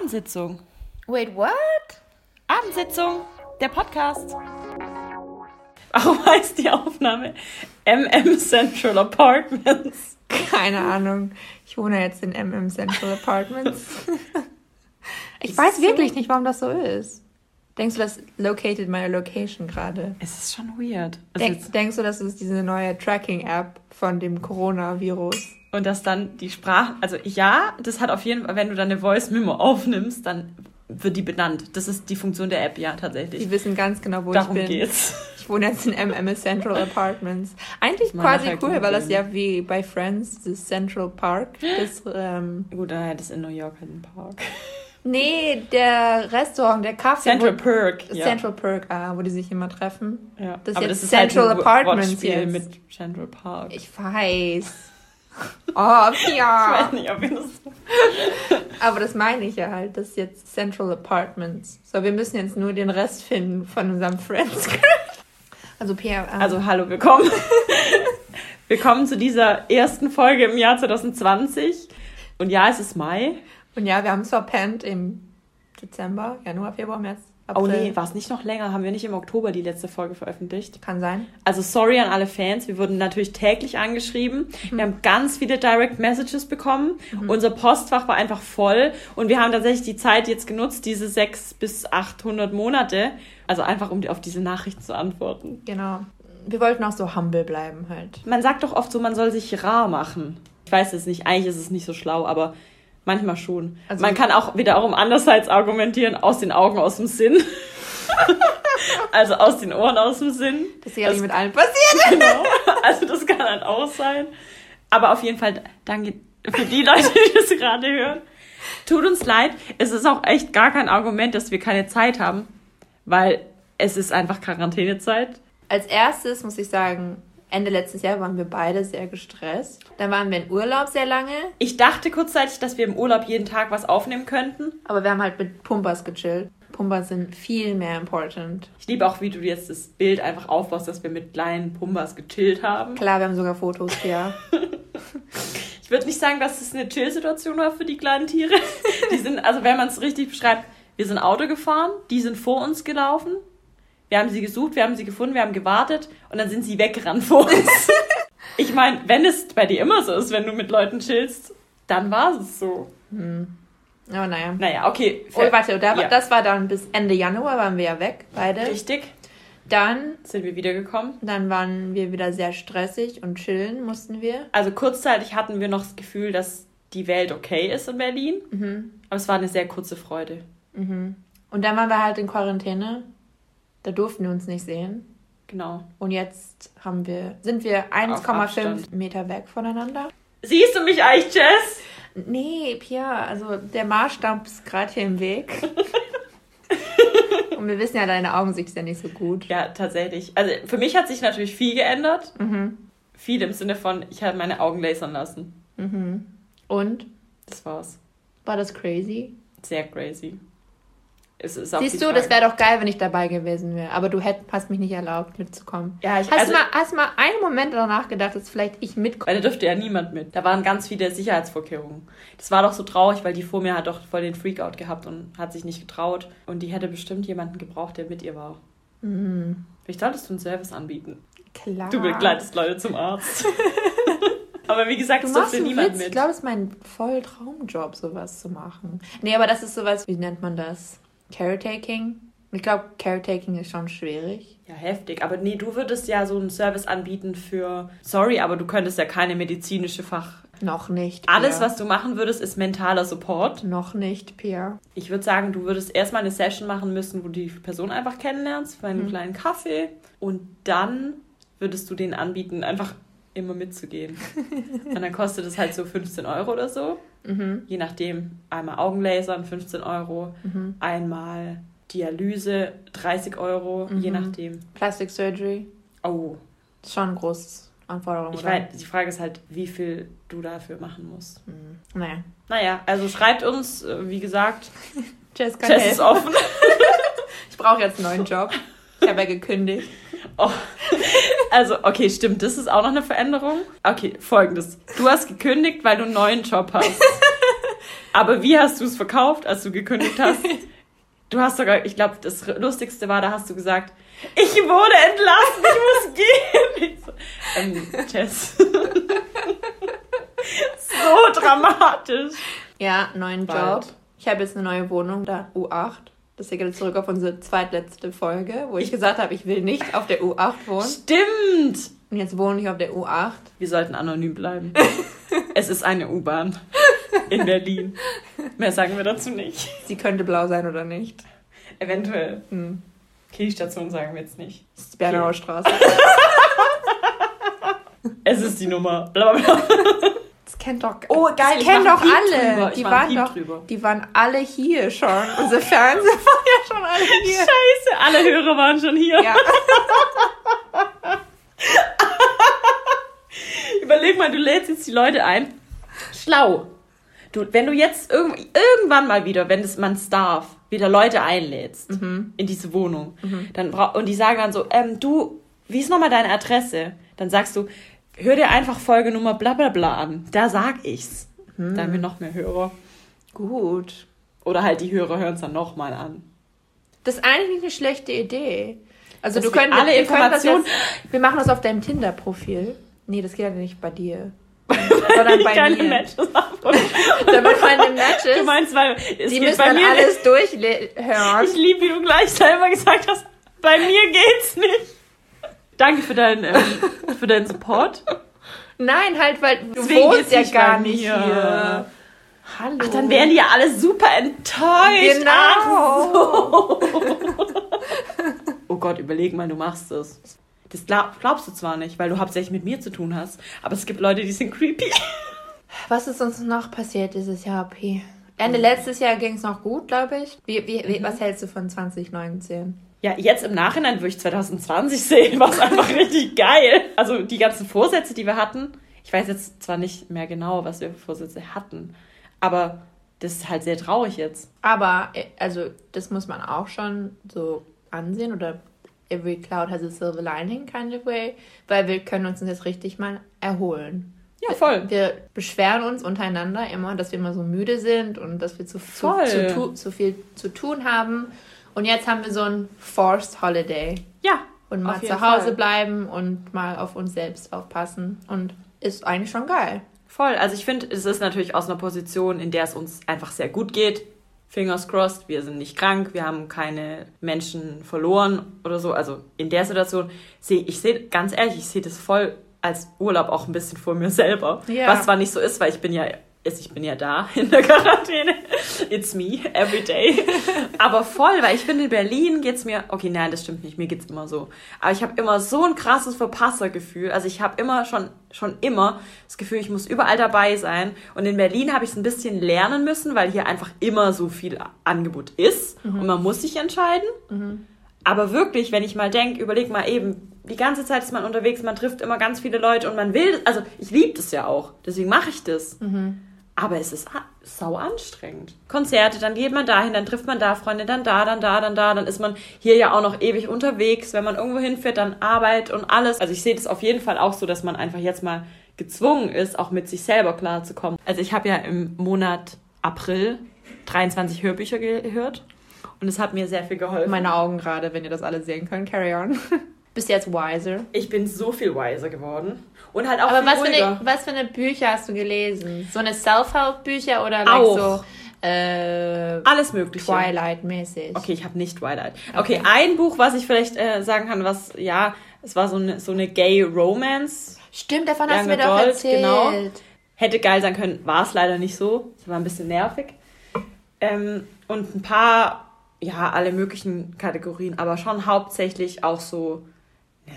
Abendsitzung. Wait, what? Abendsitzung, der Podcast. Warum heißt die Aufnahme MM Central Apartments? Keine Ahnung. Ich wohne jetzt in MM Central Apartments. ich weiß wirklich nicht, warum das so ist. Denkst du, das located meine Location gerade? Es ist schon weird. Also Denk, denkst du, das ist diese neue Tracking-App von dem Coronavirus? Und dass dann die Sprache, also ja, das hat auf jeden Fall, wenn du dann eine Voice Memo aufnimmst, dann wird die benannt. Das ist die Funktion der App, ja, tatsächlich. Die wissen ganz genau, wo Darum ich bin. geht's. Ich wohne jetzt in MM Central Apartments. Eigentlich Mal quasi nachher cool, weil das ja wie bei Friends, das Central Park, das, ähm, Gut, hat es in New York halt einen Park. nee, der Restaurant, der Kaffee. Central wo, Perk. Ja. Central Park, ah, wo die sich immer treffen. ja. das ist Aber jetzt das ist Central halt ein Apartments jetzt. mit Central Park. Ich weiß. Oh, Ich ja. weiß nicht, ob wir das Aber das meine ich ja halt. Das ist jetzt Central Apartments. So, wir müssen jetzt nur den Rest finden von unserem Friends. Also, Pierre. ähm, Also hallo, willkommen. willkommen zu dieser ersten Folge im Jahr 2020. Und ja, es ist Mai. Und ja, wir haben es verpennt im Dezember, Januar, Februar, März. Oh April. nee, war es nicht noch länger? Haben wir nicht im Oktober die letzte Folge veröffentlicht? Kann sein. Also sorry an alle Fans, wir wurden natürlich täglich angeschrieben. Wir haben ganz viele Direct Messages bekommen. Unser Postfach war einfach voll und wir haben tatsächlich die Zeit jetzt genutzt, diese sechs bis 800 Monate, also einfach um auf diese Nachrichten zu antworten. Genau. Wir wollten auch so humble bleiben halt. Man sagt doch oft so, man soll sich rar machen. Ich weiß es nicht, eigentlich ist es nicht so schlau, aber manchmal schon. Also- man kann auch wiederum andererseits argumentieren, aus den Augen, aus dem Sinn. also aus den Ohren, aus dem Sinn. Das ist ja nicht mit allen passiert. Genau. Also das kann halt auch sein. Aber auf jeden Fall danke für die Leute, die das gerade hören. Tut uns leid. Es ist auch echt gar kein Argument, dass wir keine Zeit haben, weil es ist einfach Quarantänezeit. Als erstes muss ich sagen, Ende letztes Jahr waren wir beide sehr gestresst. Dann waren wir in Urlaub sehr lange, Ich dachte kurzzeitig, dass wir im Urlaub jeden Tag was aufnehmen könnten. aber wir haben halt mit Pumpas gechillt. Pumpas sind viel mehr important. Ich liebe auch, wie du jetzt das Bild einfach aufbaust, dass wir mit kleinen Pumbas gechillt haben. Klar, wir haben sogar Fotos, ja. Ich würde nicht sagen, dass es eine Chill-Situation war für die kleinen Tiere. Die sind, also wenn man es richtig beschreibt, wir sind Auto gefahren, die sind vor uns gelaufen. Wir haben sie gesucht, wir haben sie gefunden, wir haben gewartet und dann sind sie weggerannt vor uns. Ich meine, wenn es bei dir immer so ist, wenn du mit Leuten chillst, dann war es so. Aber naja. Naja, okay. Oh, warte, da, Ja. das war dann bis Ende Januar waren wir ja weg, beide. Richtig. Dann, Sind wir wiedergekommen. dann waren wir wieder sehr stressig und chillen mussten wir. Also kurzzeitig hatten wir noch das Gefühl, dass die Welt okay ist in Berlin. Mhm. Aber es war eine sehr kurze Freude. Und dann waren wir halt in Quarantäne. Da durften wir uns nicht sehen. Genau. Und jetzt haben wir, sind wir Auf 1,5 Abstand. Meter weg voneinander. Siehst du mich eigentlich, Jess? Nee, Pia, also der Maßstab ist gerade hier im Weg. Und wir wissen ja, deine Augen sind ja nicht so gut. Ja, tatsächlich. Also für mich hat sich natürlich viel geändert. Mhm. Viel im Sinne von, ich habe meine Augen lasern lassen. Mhm. Und? Das war's. War das crazy? Sehr crazy. Es Siehst du, das wäre doch geil, wenn ich dabei gewesen wäre. Aber du hätt, hast mich nicht erlaubt, mitzukommen. Ja, ich, Hast, also, du mal, hast mal einen Moment danach gedacht, dass vielleicht ich mitkomme? weil da dürfte ja niemand mit. Da waren ganz viele Sicherheitsvorkehrungen. Das war doch so traurig, weil die vor mir hat doch voll den Freakout gehabt und hat sich nicht getraut. Und die hätte bestimmt jemanden gebraucht, der mit ihr war. Mhm. Vielleicht solltest du einen Service anbieten. Klar. Du begleitest Leute zum Arzt. Aber wie gesagt, es durfte niemand Witz. Ich mit. glaube, das ist mein voll Traumjob, sowas zu machen. Nee, aber das ist sowas, wie nennt man das? Caretaking? Ich glaube, Caretaking ist schon schwierig. Ja, heftig. Aber nee, du würdest ja so einen Service anbieten für. Sorry, aber du könntest ja keine medizinische Fach. Noch nicht. Alles, Pia. was du machen würdest, ist mentaler Support. Noch nicht, Pia. Ich würde sagen, du würdest erstmal eine Session machen müssen, wo du die Person einfach kennenlernst, für einen Mhm. kleinen Kaffee. Und dann würdest du denen anbieten, einfach immer mitzugehen. und dann kostet es halt so 15 Euro oder so. Mhm. Je nachdem, einmal Augenlasern 15 Euro, Mhm. einmal Dialyse 30 Euro, je Mhm. nachdem. Plastic Surgery. Oh, Ist schon eine große Anforderung, ich weiß, die Frage ist halt, wie viel du dafür machen musst. Mhm. Naja. Naja, also schreibt uns, äh, wie gesagt, Jess kann Jess ist offen. Ich brauche jetzt einen neuen Job. Ich habe ja gekündigt. Also, okay, stimmt, das ist auch noch eine Veränderung. Okay, folgendes. Du hast gekündigt, weil du einen neuen Job hast. Aber wie hast du es verkauft, als du gekündigt hast? Du hast sogar, ich glaube, das Lustigste war, da hast du gesagt, ich wurde entlassen, ich muss gehen. Ich so, ähm, Tess. so dramatisch. Ja, neuen Bald. Job. Ich habe jetzt eine neue Wohnung, da U8. Das geht jetzt zurück auf unsere zweitletzte Folge, wo ich gesagt habe, ich will nicht auf der U8 wohnen. Stimmt. Und jetzt wohne ich auf der U8. Wir sollten anonym bleiben. es ist eine U-Bahn in Berlin. Mehr sagen wir dazu nicht. Sie könnte blau sein oder nicht. Eventuell. Hm. Okay, die Station sagen wir jetzt nicht. Das ist die Bernauer Straße. Es ist die Nummer. Blablabla. Kennt doch. Oh, geil, Das ich kennen doch alle. drüber. Die waren doch. drüber. Die waren alle hier schon. Unsere Fernseher waren ja schon alle hier. Scheiße, alle Hörer waren schon hier. Ja. Überleg mal, du lädst jetzt die Leute ein. Schlau. Du, wenn du jetzt irgend, irgendwann mal wieder, wenn es man es darf, wieder Leute einlädst in diese Wohnung, dann brau und die sagen dann so, ähm, du, wie ist nochmal deine Adresse? Dann sagst du, hör dir einfach Folge Nummer bla bla bla an. Da sag ich's. Da haben wir noch mehr Hörer. Gut. Oder halt die Hörer hören es dann nochmal an. Das ist eigentlich nicht eine schlechte Idee. Also Dass du könntest alle wir Informationen- Jetzt, wir machen das auf deinem Tinder-Profil. Nee, das geht ja nicht bei dir. Sondern bei Keine mir. Matches haben. Damit meine Matches, Du meinst, weil es die müssen bei dann mir alles durchhören. Ich liebe, wie du gleich selber gesagt hast, bei mir geht's nicht. Danke für deinen, ähm, für deinen Support. Nein, halt, weil du Deswegen wohnst ist ja gar nicht mir. hier. Hallo. Ach, dann wären die ja alle super enttäuscht. Genau. So. Oh Gott, überleg mal, du machst das. Das glaub, glaubst du zwar nicht, weil du hauptsächlich mit mir zu tun hast, aber es gibt Leute, die sind creepy. Was ist uns noch passiert dieses Jahr, P? Ende letztes Jahr ging es noch gut, glaube ich. Wie, wie, wie, was hältst du von 2019? Ja, jetzt im Nachhinein würde ich 2020 sehen, war es einfach richtig geil. Also die ganzen Vorsätze, die wir hatten, ich weiß jetzt zwar nicht mehr genau, was wir für Vorsätze hatten, aber das ist halt sehr traurig jetzt. Aber, äh, also, das muss man auch schon so ansehen oder every cloud has a silver lining kind of way, weil wir können uns jetzt richtig mal erholen. Ja, voll. Wir beschweren uns untereinander immer, dass wir immer so müde sind und dass wir zu, zu, zu, zu viel zu tun haben. Und jetzt haben wir so ein Forced Holiday Ja. und mal zu Hause Fall. bleiben und mal auf uns selbst aufpassen. Und ist eigentlich schon geil. Voll. Also ich finde, es ist natürlich aus einer Position, in der es uns einfach sehr gut geht. Fingers crossed, wir sind nicht krank, wir haben keine Menschen verloren oder so. Also in der Situation sehe ich sehe ganz ehrlich, ich sehe das voll als Urlaub auch ein bisschen vor mir selber. Ja. Was zwar nicht so ist, weil ich bin ja ist, ich bin ja da in der Quarantäne. It's me, every day. Aber voll, weil ich finde, in Berlin geht's mir, okay, nein, das stimmt nicht, mir geht's immer so. Aber ich habe immer so ein krasses Verpassergefühl. Also ich habe immer schon, schon immer das Gefühl, ich muss überall dabei sein. Und in Berlin habe ich es ein bisschen lernen müssen, weil hier einfach immer so viel Angebot ist. Und man muss sich entscheiden. Aber wirklich, wenn ich mal denke, überleg mal eben, die ganze Zeit ist man unterwegs, man trifft immer ganz viele Leute und man will, also ich liebe das ja auch, deswegen mache ich das. Aber es ist sau anstrengend. Konzerte, dann geht man dahin, dann trifft man da Freunde, dann da, dann da, dann da, dann ist man hier ja auch noch ewig unterwegs. Wenn man irgendwo hinfährt, dann Arbeit und alles. Also ich sehe das auf jeden Fall auch so, dass man einfach jetzt mal gezwungen ist, auch mit sich selber klarzukommen. Also ich habe ja im Monat April 23 Hörbücher gehört und es hat mir sehr viel geholfen. Meine Augen gerade, wenn ihr das alle sehen könnt. Carry on. Bist jetzt wiser. Ich bin so viel wiser geworden. Und halt auch Aber was für, eine, was für eine Bücher hast du gelesen? So eine Self-Help-Bücher oder like so äh, Alles Mögliche. Twilight-mäßig? Okay, ich habe nicht Twilight. Okay, ein Buch, was ich vielleicht äh, sagen kann, was, ja, es war so eine, so eine Gay Romance. Stimmt, davon hast du mir doch erzählt. genau. Hätte geil sein können, war es leider nicht so. Es war ein bisschen nervig. Ähm, und ein paar, ja, alle möglichen Kategorien, aber schon hauptsächlich auch so,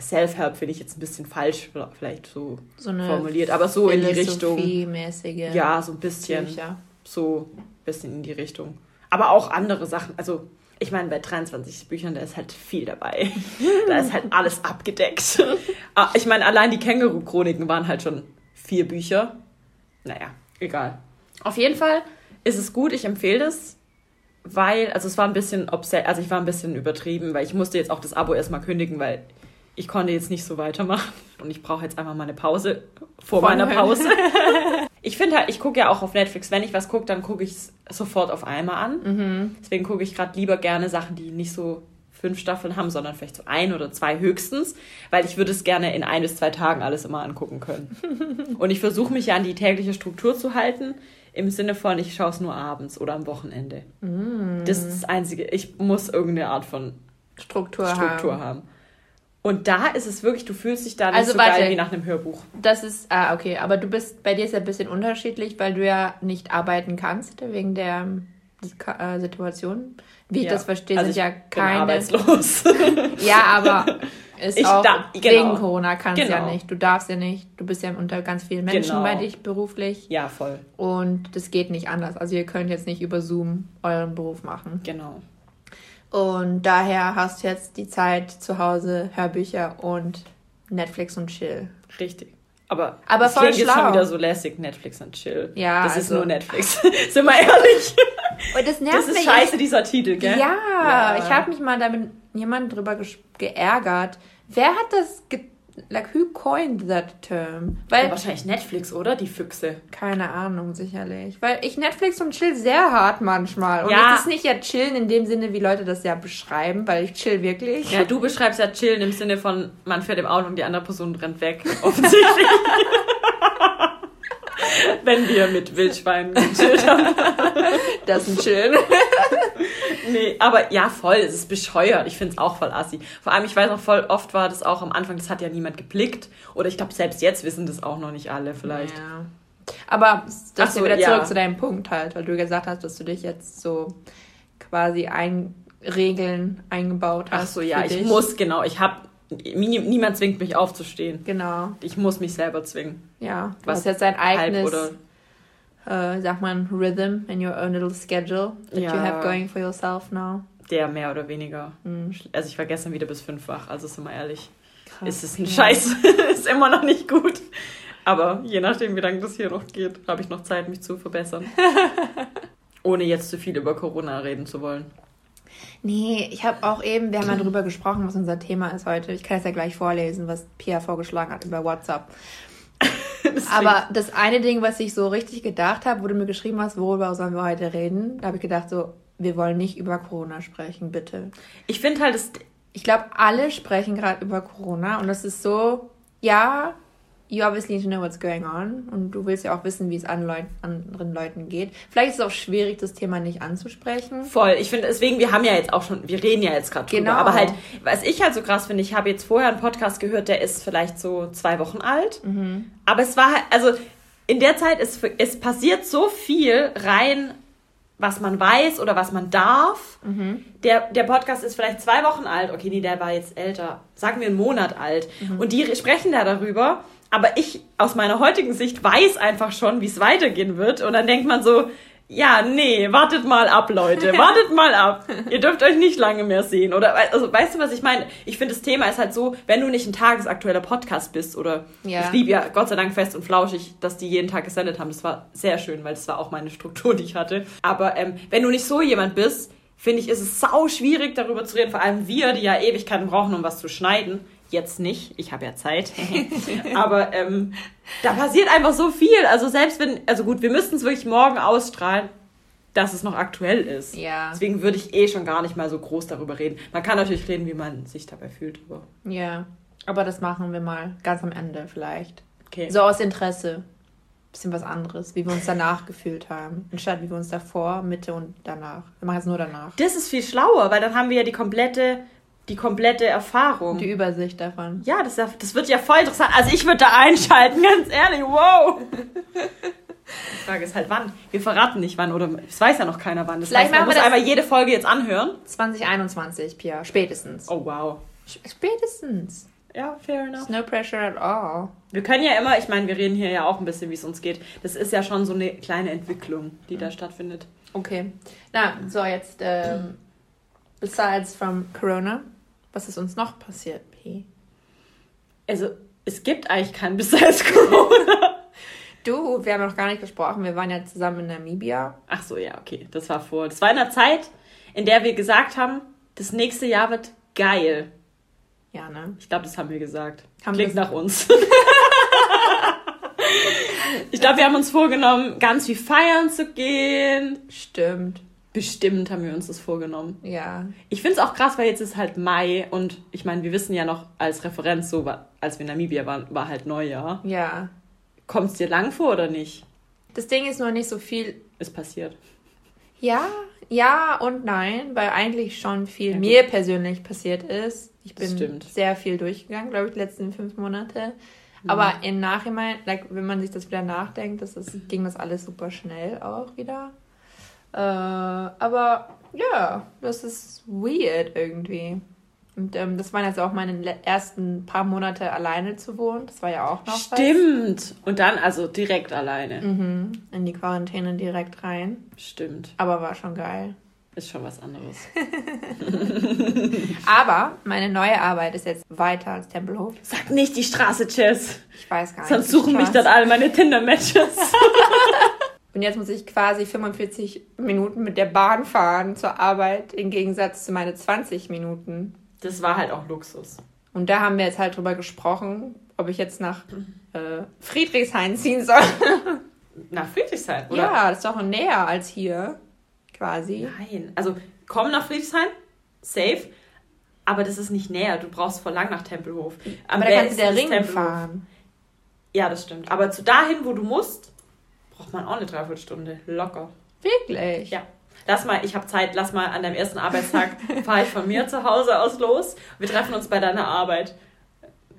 Self-Help finde ich jetzt ein bisschen falsch vielleicht so, So formuliert, aber so in die Richtung. Philosophie-mäßige Ja, so ein bisschen. Bücher. so ein bisschen in die Richtung. Aber auch andere Sachen. Also, ich meine, bei 23 Büchern, da ist halt viel dabei. da ist halt alles abgedeckt. Ah, ich meine, allein die Känguru-Chroniken waren halt schon vier Bücher. Naja, egal. Auf jeden Fall ist es gut, ich empfehle das, weil, also es war ein bisschen, obse- also ich war ein bisschen übertrieben, weil ich musste jetzt auch das Abo erstmal kündigen, weil ich konnte jetzt nicht so weitermachen und ich brauche jetzt einfach mal eine Pause vor Von meiner. Pause. ich finde halt, ich gucke ja auch auf Netflix, wenn ich was gucke, dann gucke ich es sofort auf einmal an. Mhm. Deswegen gucke ich gerade lieber gerne Sachen, die nicht so fünf Staffeln haben, sondern vielleicht so ein oder zwei höchstens, weil ich würde es gerne in ein bis zwei Tagen alles immer angucken können. Und ich versuche mich ja an die tägliche Struktur zu halten, im Sinne von, ich schaue es nur abends oder am Wochenende. Mhm. Das ist das Einzige. Ich muss irgendeine Art von Struktur, Struktur haben. haben. Und da ist es wirklich, du fühlst dich da nicht Also so warte. geil wie nach einem Hörbuch. Das ist, ah, okay, aber du bist, bei dir ist ja ein bisschen unterschiedlich, weil du ja nicht arbeiten kannst wegen der äh, Situation. Wie ich Ja. das verstehe, Also sind ja ich keine. arbeitslos. Ja, aber ist Ich auch da- genau. wegen Corona kannst ja Genau. nicht. Du darfst ja nicht. Du bist ja unter ganz vielen Menschen Genau. bei dich beruflich ja, voll. und das geht nicht anders. Also ihr könnt jetzt nicht über Zoom euren Beruf machen. Genau. Und daher hast du jetzt die Zeit zu Hause, Hörbücher und Netflix und Chill. Richtig. Aber, Aber das voll klingt jetzt schlau. schon wieder so lässig, Netflix und Chill. Ja, Das ist also- nur Netflix. Sind wir ehrlich? Und das nervt Das ist mich scheiße, dieser Titel, gell? Ja, Ja. ich habe mich mal damit jemand drüber geärgert. Wer hat das ge like who coined that term? Weil Ja, wahrscheinlich Netflix, oder? Die Füchse. keine Ahnung sicherlich, weil ich Netflix und chill sehr hart manchmal und Ja. es ist nicht ja chillen in dem Sinne, wie Leute das ja beschreiben, weil ich chill wirklich. Ja, du beschreibst ja chillen im Sinne von, man fährt im Auto und die andere Person rennt weg. Offensichtlich. Wenn wir mit Wildschweinen gechillt haben. Das ist ein Chillen. Nee, aber ja, voll, es ist bescheuert. Ich finde es auch voll assi. Vor allem, ich weiß noch, voll oft war das auch am Anfang, das hat ja niemand geblickt. Oder ich glaube, selbst jetzt wissen das auch noch nicht alle vielleicht. Ja. Aber das ist so, wieder ja. zurück zu deinem Punkt halt, weil du gesagt hast, dass du dich jetzt so quasi ein Regeln eingebaut hast. Ach so, ja, ich dich. muss, genau. Ich habe, niemand zwingt mich aufzustehen. Genau, Ich muss mich selber zwingen. ja. Du Was hast jetzt dein Halb eigenes, äh, sag mal, Rhythm in your own little schedule that you Ja. have going for yourself now. der mehr oder weniger. Mhm. Also ich war gestern wieder bis fünf wach, also sind wir ehrlich. Krass. Ist es ein Ja. Scheiß, ist immer noch nicht gut. Aber je nachdem, wie lange das hier noch geht, habe ich noch Zeit, mich zu verbessern. Ohne jetzt zu viel über Corona reden zu wollen. Nee, ich habe auch eben, wir haben ja drüber gesprochen, was unser Thema ist heute. Ich kann es ja gleich vorlesen, was Pia vorgeschlagen hat über WhatsApp. Aber das eine Ding, was ich so richtig gedacht habe, wo du mir geschrieben hast, worüber sollen wir heute reden, da habe ich gedacht, so, wir wollen nicht über Corona sprechen, bitte. ich finde halt, das, Ich glaube, alle sprechen gerade über Corona und das ist so, ja, you obviously need to know what's going on und du willst ja auch wissen, wie es an Leut anderen Leuten geht. Vielleicht ist es auch schwierig, das Thema nicht anzusprechen. Voll. Ich finde, deswegen, wir haben ja jetzt auch schon, wir reden ja jetzt gerade drüber. Genau. Aber halt, was ich halt so krass finde, ich habe jetzt vorher einen Podcast gehört, der ist vielleicht so zwei Wochen alt. Aber es war halt, also in der Zeit ist es passiert so viel rein, was man weiß oder was man darf. Der, der Podcast ist vielleicht zwei Wochen alt. Okay, nee, der war jetzt älter. Sagen wir einen Monat alt. Und die sprechen da darüber. Aber ich aus meiner heutigen Sicht weiß einfach schon, wie es weitergehen wird. Und dann denkt man so, ja, nee, wartet mal ab, Leute. Wartet mal ab. Ihr dürft euch nicht lange mehr sehen. Oder also weißt du, was ich meine? Ich finde, das Thema ist halt so, wenn du nicht ein tagesaktueller Podcast bist oder Ja. ich liebe ja Gott sei Dank fest und flauschig, dass die jeden Tag gesendet haben. Das war sehr schön, weil das war auch meine Struktur, die ich hatte. Aber ähm, wenn du nicht so jemand bist, finde ich, ist es sau schwierig, darüber zu reden. Vor allem wir, die ja Ewigkeiten brauchen, um was zu schneiden. Jetzt nicht, ich habe ja Zeit. Aber ähm, da passiert einfach so viel. Also selbst wenn, also gut, wir müssten es wirklich morgen ausstrahlen, dass es noch aktuell ist. Ja. Deswegen würde ich eh schon gar nicht mal so groß darüber reden. Man kann natürlich reden, wie man sich dabei fühlt. Aber Ja. Aber das machen wir mal ganz am Ende vielleicht. okay. So aus Interesse. Bisschen was anderes, wie wir uns danach gefühlt haben. Anstatt wie wir uns davor, Mitte und danach. Wir machen jetzt nur danach. Das ist viel schlauer, weil dann haben wir ja die komplette, die komplette Erfahrung. Die Übersicht davon. ja, das, das wird ja voll interessant. Also ich würde da einschalten, ganz ehrlich. Wow. Die Frage ist halt wann. Wir verraten nicht wann oder es weiß ja noch keiner wann. Das Vielleicht heißt, man machen muss wir das- einmal jede Folge jetzt anhören. 2021, Pia. Spätestens. Oh wow. Spätestens. Ja, fair enough. No pressure at all. Wir können ja immer, ich meine, wir reden hier ja auch ein bisschen, wie es uns geht. Das ist ja schon so eine kleine Entwicklung, die da stattfindet. Okay. Na, so jetzt, ähm, besides from Corona, was ist uns noch passiert, P? Also, es gibt eigentlich kein Besides Corona. Du, wir haben noch gar nicht gesprochen. Wir waren ja zusammen in Namibia. Ach so, ja, okay. Das war vor. Das war in einer Zeit, in der wir gesagt haben, das nächste Jahr wird geil. Ja, ne? Ich glaube, das haben wir gesagt. Haben Klingt nach uns. Ich glaube, wir haben uns vorgenommen, ganz viel feiern zu gehen. Stimmt. Bestimmt haben wir uns das vorgenommen. Ja. Ich finde es auch krass, weil jetzt ist halt Mai und ich meine, wir wissen ja noch als Referenz, so als wir in Namibia waren, war halt Neujahr. Ja. Kommt es dir lang vor oder nicht? Das Ding ist nur nicht so viel. Ist passiert. Ja, ja und nein, weil eigentlich schon viel Ja, mir persönlich passiert ist. Ich bin stimmt. sehr viel durchgegangen, glaube ich, die letzten fünf Monate. Mhm. Aber im Nachhinein, like, wenn man sich das wieder nachdenkt, das ist, ging das alles super schnell auch wieder. Äh, aber ja, das ist weird irgendwie. Und ähm, das waren jetzt auch meine ersten paar Monate alleine zu wohnen. Das war ja auch noch was. Stimmt. Und dann also direkt alleine. Mhm, in die Quarantäne direkt rein. Stimmt. Aber war schon geil. Ist schon was anderes. Aber meine neue Arbeit ist jetzt weiter als Tempelhof. Sag nicht die Straße, Jess. Ich weiß gar nicht. Sonst suchen mich dann alle meine Tinder-Matches. Und jetzt muss ich quasi 45 Minuten mit der Bahn fahren zur Arbeit, im Gegensatz zu meine 20 Minuten. Das war halt auch Luxus. Und da haben wir jetzt halt drüber gesprochen, ob ich jetzt nach äh, Friedrichshain ziehen soll. Nach Friedrichshain, oder? Ja, das ist doch näher als hier, quasi. Nein. Also, komm nach Friedrichshain. Safe. Aber das ist nicht näher. Du brauchst voll lang nach Tempelhof. Am Aber da kannst du der Ring Tempelhof. fahren. Ja, das stimmt. Aber zu dahin, wo du musst, braucht man auch eine Dreiviertelstunde. Locker. Wirklich? Ja. Lass mal, ich habe Zeit, lass mal an deinem ersten Arbeitstag, fahre ich von mir zu Hause aus los. Wir treffen uns bei deiner Arbeit.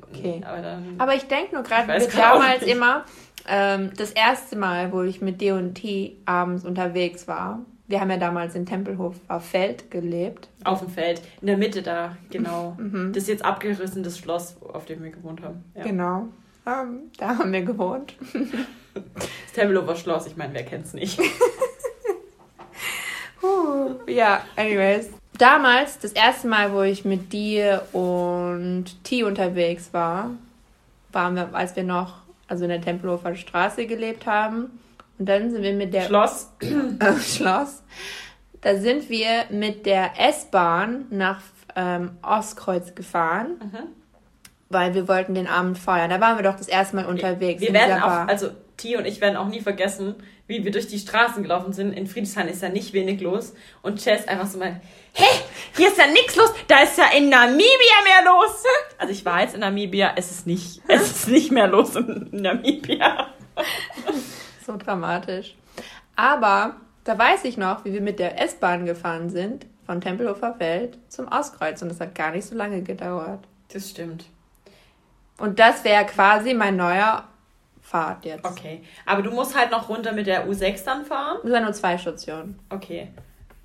Okay. Aber dann. Aber ich denke nur gerade, wir auch damals nicht. immer, ähm, das erste Mal, wo ich mit D&T abends unterwegs war, wir haben ja damals in Tempelhof auf Feld gelebt. Auf dem Feld, in der Mitte da, genau. Mhm. Das ist jetzt abgerissen, das Schloss, auf dem wir gewohnt haben. Ja. Genau. Ähm, da haben wir gewohnt. Das Tempelhofer Schloss, ich meine, wer kennt's nicht? Ja, anyways. Damals, das erste Mal, wo ich mit dir und T unterwegs war, waren wir, als wir noch also in der Tempelhofer Straße gelebt haben. Und dann sind wir mit der Schloss. äh, Schloss. Da sind wir mit der S-Bahn nach ähm, Ostkreuz gefahren, Mhm. weil wir wollten den Abend feiern. Da waren wir doch das erste Mal unterwegs. Wir werden auch, also T und ich werden auch nie vergessen, wie wir durch die Straßen gelaufen sind. In Friedrichshain ist ja nicht wenig los. Und Chess einfach so mal, hä, hier ist ja nichts los, da ist ja in Namibia mehr los. Also ich war jetzt in Namibia, es ist nicht, es ist nicht mehr los in Namibia. so dramatisch. Aber da weiß ich noch, wie wir mit der S-Bahn gefahren sind von Tempelhofer Feld zum Ostkreuz. Und das hat gar nicht so lange gedauert. Das stimmt. Und das wäre quasi mein neuer Fahrt jetzt. Okay. Aber du musst halt noch runter mit der U6 dann fahren. Das waren nur zwei Stationen. Okay.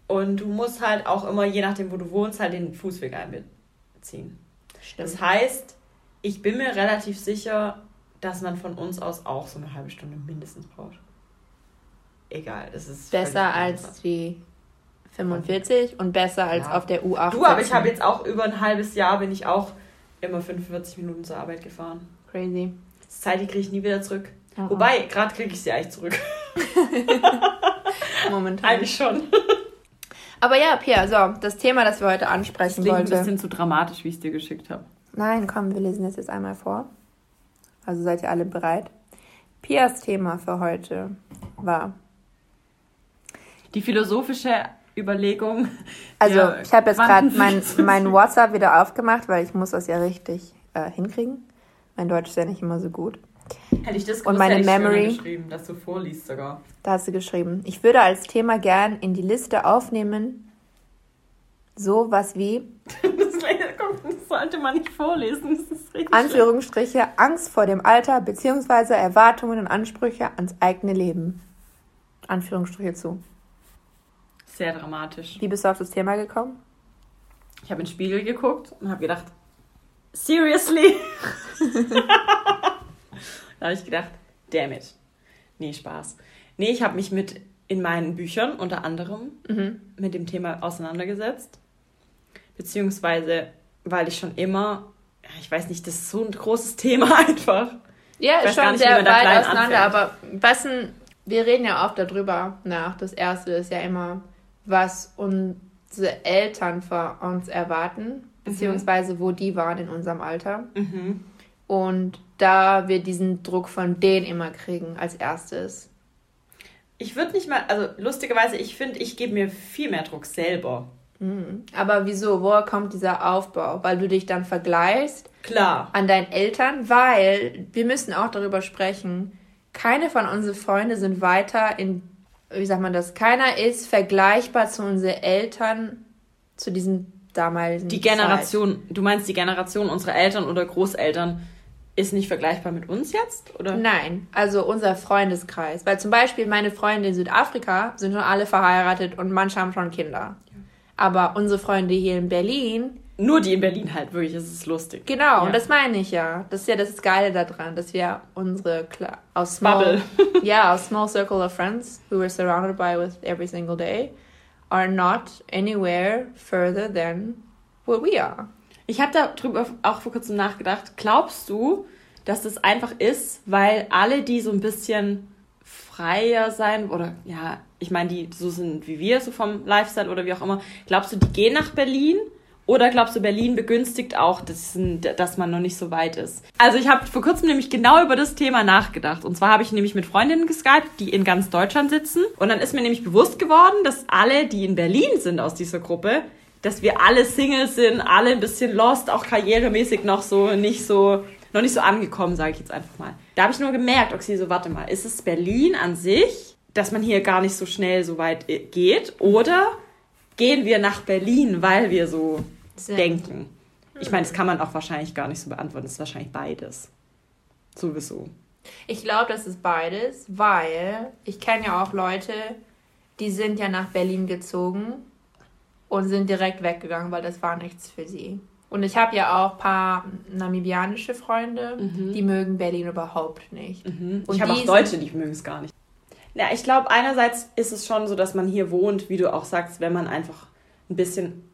Und du musst halt auch immer, je nachdem, wo du wohnst, halt den Fußweg einbeziehen. Stimmt. Das heißt, ich bin mir relativ sicher, dass man von uns aus auch so eine halbe Stunde mindestens braucht. Egal, das ist. besser als die 45 und besser als Ja. auf der U8. Du, aber ich habe jetzt auch über ein halbes Jahr bin ich auch immer 45 Minuten zur Arbeit gefahren. Crazy. Das Zeit, die kriege ich nie wieder zurück. Aha. Wobei, gerade kriege ich sie eigentlich zurück. Momentan. Eigentlich schon. Aber ja, Pia, so, das Thema, das wir heute Das ansprechen klingt ein wollten. bisschen zu dramatisch, wie ich es dir geschickt habe. Nein, komm, wir lesen das jetzt einmal vor. Also seid ihr alle bereit? Pias Thema für heute war. Die philosophische Überlegung. Also, ich habe jetzt gerade mein, mein WhatsApp wieder aufgemacht, weil ich muss das ja richtig äh, hinkriegen. Mein Deutsch ist ja nicht immer so gut. Hätte ich das Und gewusst, meine ich schöner Memory? geschrieben, dass du vorliest sogar. Da hast du geschrieben. Ich würde als Thema gern in die Liste aufnehmen, so was wie Das, sollte man nicht vorlesen. Das ist richtig schlimm. Anführungsstriche Angst vor dem Alter beziehungsweise Erwartungen und Ansprüche ans eigene Leben. Anführungsstriche zu. Sehr dramatisch. Wie bist du auf das Thema gekommen? Ich habe in den Spiegel geguckt und habe gedacht, seriously? da habe ich gedacht, damn it. Nee, Spaß. Nee, ich habe mich mit in meinen Büchern unter anderem Mhm. mit dem Thema auseinandergesetzt. Beziehungsweise, weil ich schon immer, ich weiß nicht, das ist so ein großes Thema einfach. Ja, ist schon nicht, sehr weit auseinander, anfängt. aber was denn, wir reden ja oft darüber nach. Das erste ist ja immer, was unsere Eltern von uns erwarten, beziehungsweise wo die waren in unserem Alter. Mhm. Und da wir diesen Druck von denen immer kriegen als erstes. Ich würde nicht mal, also lustigerweise, ich finde, ich gebe mir viel mehr Druck selber. Mhm. Aber wieso? Woher kommt dieser Aufbau? Weil du dich dann vergleichst? Klar. An deinen Eltern? Weil wir müssen auch darüber sprechen. Keine von unseren Freunden sind weiter in, wie sagt man das? Keiner ist vergleichbar zu unseren Eltern zu diesem damaligen. Die Generation, Zeit. du meinst die Generation unserer Eltern oder Großeltern ist nicht vergleichbar mit uns jetzt? Oder? Nein, also unser Freundeskreis. Weil zum Beispiel meine Freunde in Südafrika sind schon alle verheiratet und manche haben schon Kinder. Aber unsere Freunde hier in Berlin. Nur die in Berlin halt, wirklich, das ist lustig. Genau, ja. und das meine ich ja. Das ist ja das Geile daran, dass wir unsere aus small, Bubble. yeah, aus small circle of friends who we're surrounded by with every single day are not anywhere further than where we are. Ich habe darüber auch vor kurzem nachgedacht. Glaubst du, dass das einfach ist, weil alle, die so ein bisschen freier sein oder ja, ich meine, die so sind wie wir, so vom Lifestyle oder wie auch immer, glaubst du, die gehen nach Berlin? Oder glaubst du, Berlin begünstigt auch, dass, dass man noch nicht so weit ist? Also ich habe vor kurzem nämlich genau über das Thema nachgedacht. Und zwar habe ich nämlich mit Freundinnen geskypt, die in ganz Deutschland sitzen. Und dann ist mir nämlich bewusst geworden, dass alle, die in Berlin sind aus dieser Gruppe, dass wir alle Singles sind, alle ein bisschen lost, auch karrieremäßig noch so nicht so noch nicht so angekommen, sage ich jetzt einfach mal. Da habe ich nur gemerkt, okay, so warte mal, ist es Berlin an sich, dass man hier gar nicht so schnell so weit äh, geht oder gehen wir nach Berlin, weil wir so Sehr. denken? Ich meine, das kann man auch wahrscheinlich gar nicht so beantworten, das ist wahrscheinlich beides. Sowieso. Ich glaube, das ist beides, weil ich kenne ja auch Leute, die sind ja nach Berlin gezogen und sind direkt weggegangen, weil das war nichts für sie. Und ich habe ja auch ein paar namibianische Freunde, mhm. die mögen Berlin überhaupt nicht. Mhm. ich habe auch Deutsche, die mögen es gar nicht. Ja, ich glaube, einerseits ist es schon so, dass man hier wohnt, wie du auch sagst, wenn man einfach ein bisschen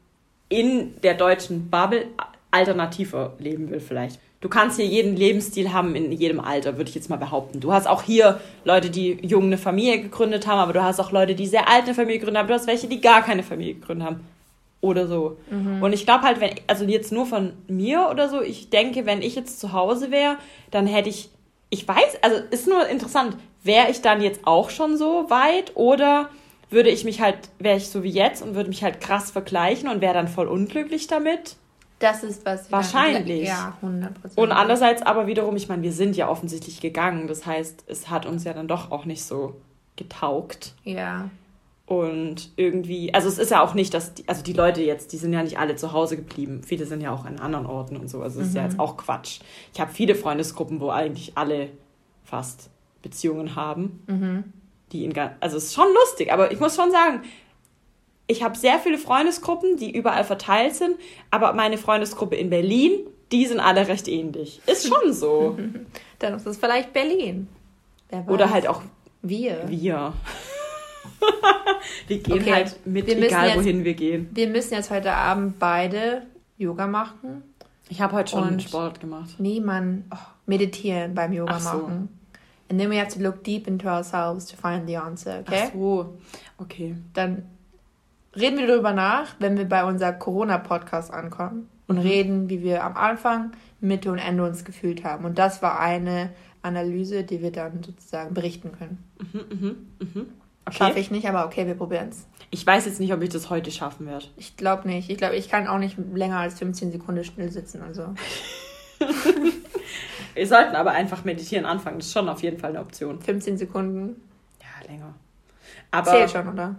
in der deutschen Bubble alternativer leben will vielleicht. Du kannst hier jeden Lebensstil haben in jedem Alter, würde ich jetzt mal behaupten. Du hast auch hier Leute, die jung eine Familie gegründet haben, aber du hast auch Leute, die sehr alt eine Familie gegründet haben. Du hast welche, die gar keine Familie gegründet haben. Oder so. Mhm. Und ich glaube halt, wenn, also jetzt nur von mir oder so, ich denke, wenn ich jetzt zu Hause wäre, dann hätte ich, ich weiß, also ist nur interessant, wäre ich dann jetzt auch schon so weit oder würde ich mich halt, wäre ich so wie jetzt und würde mich halt krass vergleichen und wäre dann voll unglücklich damit? Das ist was. Wahrscheinlich. Ja, 100%. Und andererseits aber wiederum, ich meine, wir sind ja offensichtlich gegangen. Das heißt, es hat uns ja dann doch auch nicht so getaugt. Ja. Und irgendwie, also es ist ja auch nicht, dass, die, also die Leute jetzt, die sind ja nicht alle zu Hause geblieben. Viele sind ja auch an anderen Orten und so. Also es mhm. ist ja mhm. jetzt auch Quatsch. Ich habe viele Freundesgruppen, wo eigentlich alle fast Beziehungen haben. Mhm. Die in, also es ist schon lustig, aber ich muss schon sagen, ich habe sehr viele Freundesgruppen, die überall verteilt sind, aber meine Freundesgruppe in Berlin, die sind alle recht ähnlich. Ist schon so. Dann ist es vielleicht Berlin. Oder halt auch wir. Wir. wir gehen okay. halt mit, egal jetzt, wohin wir gehen. Wir müssen jetzt heute Abend beide Yoga machen. Ich habe heute schon Sport gemacht. Nee, man, oh, meditieren beim Yoga so. machen. And then we have to look deep into ourselves to find the answer, okay? Ach so, okay. Dann reden wir darüber nach, wenn wir bei unser Corona-Podcast ankommen und mhm. reden, wie wir am Anfang, Mitte und Ende uns gefühlt haben. Und das war eine Analyse, die wir dann sozusagen berichten können. Mhm, mhm, mhm. Okay. Schaffe ich nicht, aber okay, wir probieren es. Ich weiß jetzt nicht, ob ich das heute schaffen werde. Ich glaube nicht. Ich glaube, ich kann auch nicht länger als 15 Sekunden still sitzen. Also. wir sollten aber einfach meditieren anfangen. Das ist schon auf jeden Fall eine Option. 15 Sekunden? Ja, länger. Aber Zählt schon, oder?